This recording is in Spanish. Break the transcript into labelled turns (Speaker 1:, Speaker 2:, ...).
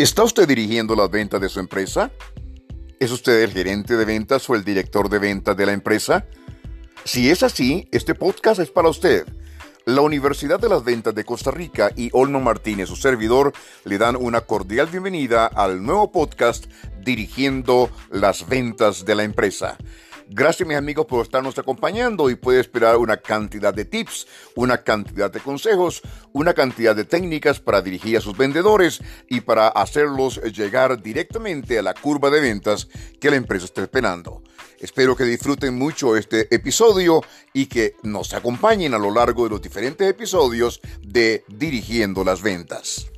Speaker 1: ¿Está usted dirigiendo las ventas de su empresa? ¿Es usted el gerente de ventas o el director de ventas de la empresa? Si es así, este podcast es para usted. La Universidad de las Ventas de Costa Rica y Olno Martínez, su servidor, le dan una cordial bienvenida al nuevo podcast Dirigiendo las Ventas de la Empresa. Gracias mis amigos por estarnos acompañando y puede esperar una cantidad de tips, una cantidad de consejos, una cantidad de técnicas para dirigir a sus vendedores y para hacerlos llegar directamente a la curva de ventas que la empresa está esperando. Espero que disfruten mucho este episodio y que nos acompañen a lo largo de los diferentes episodios de Dirigiendo las Ventas.